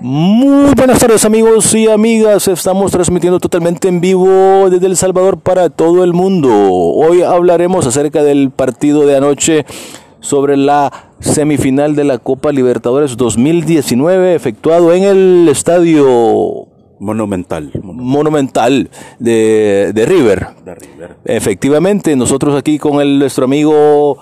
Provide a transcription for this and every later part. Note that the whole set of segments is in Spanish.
Muy buenas tardes amigos y amigas, estamos transmitiendo totalmente en vivo desde El Salvador para todo el mundo. Hoy hablaremos acerca del partido de anoche sobre la semifinal de la Copa Libertadores 2019 efectuado en el estadio Monumental. Monumental de, de, River. De River. Efectivamente, nosotros aquí con el, nuestro amigo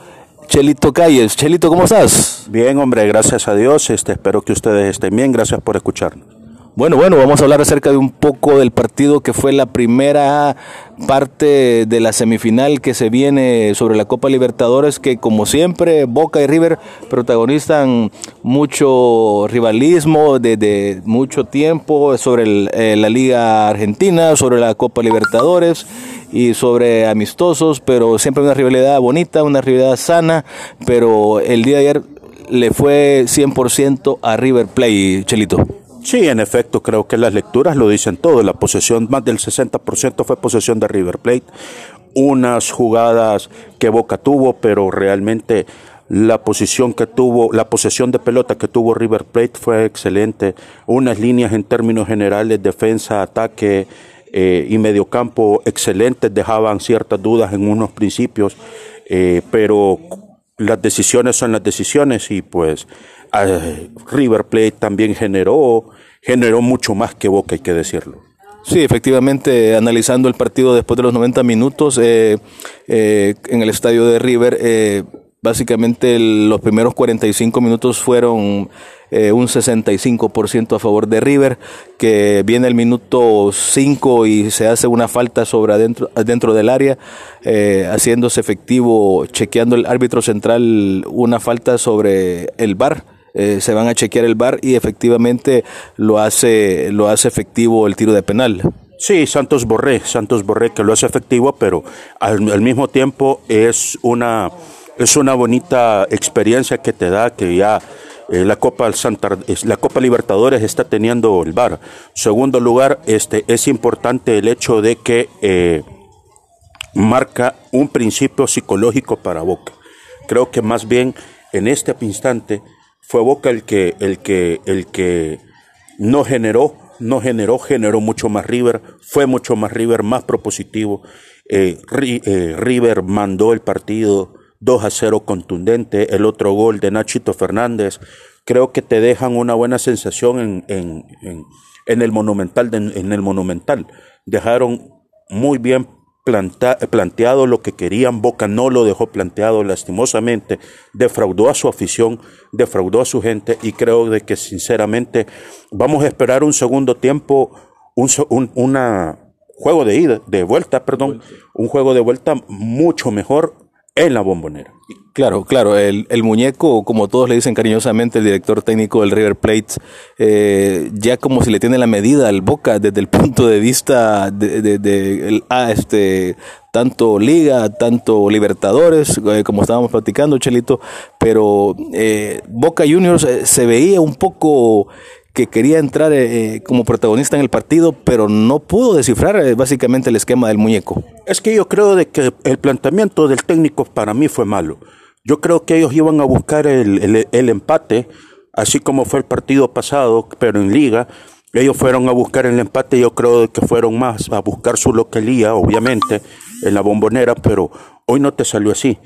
Chelito Calles. Chelito, ¿cómo estás? Bien, hombre, gracias a Dios. Este, espero que ustedes estén bien. Gracias por escucharnos. Bueno, bueno, vamos a hablar acerca de un poco del partido que fue la primera parte de la semifinal que se viene sobre la Copa Libertadores, que como siempre Boca y River protagonizan mucho rivalismo desde mucho tiempo sobre el, eh, la Liga Argentina, sobre la Copa Libertadores y sobre amistosos, pero siempre una rivalidad bonita, una rivalidad sana, pero el día de ayer le fue 100% a River Play, Chelito. Sí, en efecto, creo que las lecturas lo dicen todo. La posesión, más del 60% fue posesión de River Plate. Unas jugadas que Boca tuvo, pero realmente la posición que tuvo, la posesión de pelota que tuvo River Plate fue excelente. Unas líneas en términos generales, defensa, ataque eh, y mediocampo excelentes, dejaban ciertas dudas en unos principios, eh, pero las decisiones son las decisiones y pues River Plate también generó, generó mucho más que Boca, hay que decirlo. Sí, efectivamente, analizando el partido después de los 90 minutos eh, eh, en el estadio de River, eh, básicamente los primeros 45 minutos fueron eh, un 65% a favor de River, que viene el minuto 5 y se hace una falta sobre adentro, dentro del área, eh, haciéndose efectivo, chequeando el árbitro central una falta sobre el bar eh, se van a chequear el bar y efectivamente lo hace, lo hace efectivo el tiro de penal. Sí, Santos Borré, Santos Borré que lo hace efectivo, pero al, mismo tiempo es una, es una bonita experiencia que te da que ya eh, la Copa Santa, la Copa Libertadores está teniendo el bar. Segundo lugar, este es importante el hecho de que eh, marca un principio psicológico para Boca. Creo que más bien en este instante fue Boca el que, el que, el que no generó, no generó, generó mucho más River, fue mucho más River, más propositivo. Eh, eh, River mandó el partido 2 a 0 contundente, el otro gol de Nachito Fernández, creo que te dejan una buena sensación en, en, en, el Monumental, en el Monumental. Dejaron muy bien planteado lo que querían, Boca no lo dejó planteado lastimosamente, defraudó a su afición, defraudó a su gente y creo de que sinceramente vamos a esperar un segundo tiempo, un, un una juego de ida, de vuelta, perdón, un juego de vuelta mucho mejor en la bombonera. Claro, claro, el, el, muñeco, como todos le dicen cariñosamente, el director técnico del River Plate, eh, ya como si le tiene la medida al Boca desde el punto de vista de, de, el, ah, este, tanto Liga, tanto Libertadores, eh, como estábamos platicando, Chelito, pero eh, Boca Juniors eh, se veía un poco que quería entrar eh, como protagonista en el partido, pero no pudo descifrar eh, básicamente el esquema del muñeco. Es que yo creo de que el planteamiento del técnico para mí fue malo. Yo creo que ellos iban a buscar el, el, el empate, así como fue el partido pasado, pero en liga. Ellos fueron a buscar el empate, yo creo que fueron más a buscar su localía, obviamente, en la bombonera, pero hoy no te salió así.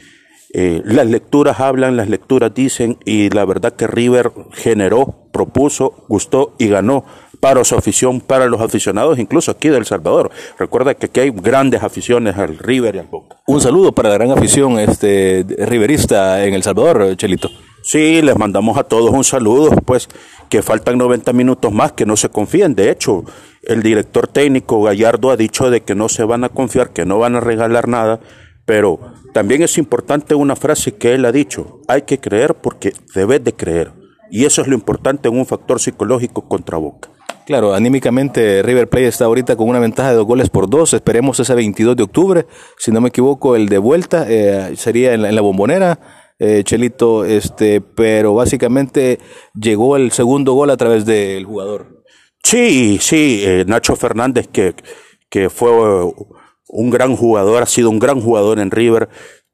Eh, las lecturas hablan, las lecturas dicen, y la verdad que River generó, propuso, gustó y ganó para su afición, para los aficionados, incluso aquí de El Salvador. Recuerda que aquí hay grandes aficiones al River y al Boca. Un saludo para la gran afición este, riverista en El Salvador, Chelito. Sí, les mandamos a todos un saludo, pues que faltan 90 minutos más, que no se confíen. De hecho, el director técnico Gallardo ha dicho de que no se van a confiar, que no van a regalar nada, pero también es importante una frase que él ha dicho, hay que creer porque debes de creer. Y eso es lo importante en un factor psicológico contra Boca. Claro, anímicamente River Plate está ahorita con una ventaja de dos goles por dos. Esperemos ese 22 de octubre. Si no me equivoco, el de vuelta eh, sería en la, en la bombonera. Eh, Chelito, este, pero básicamente llegó el segundo gol a través del jugador. Sí, sí, eh, Nacho Fernández que, que fue un gran jugador, ha sido un gran jugador en River,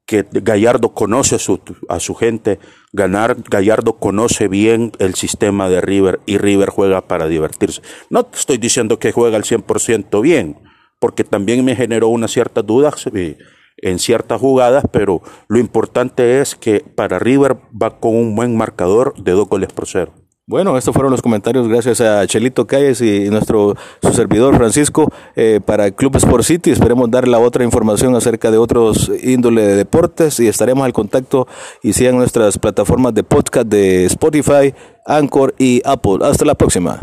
que Gallardo conoce a su, a su gente, ganar, Gallardo conoce bien el sistema de River y River juega para divertirse. No estoy diciendo que juega al 100% bien, porque también me generó unas ciertas dudas eh, en ciertas jugadas, pero lo importante es que para River va con un buen marcador de dos goles por cero. Bueno, estos fueron los comentarios gracias a Chelito Calles y nuestro su servidor Francisco eh, para Club Sport City. Esperemos dar la otra información acerca de otros índole de deportes y estaremos al contacto y sigan nuestras plataformas de podcast de Spotify, Anchor y Apple. Hasta la próxima.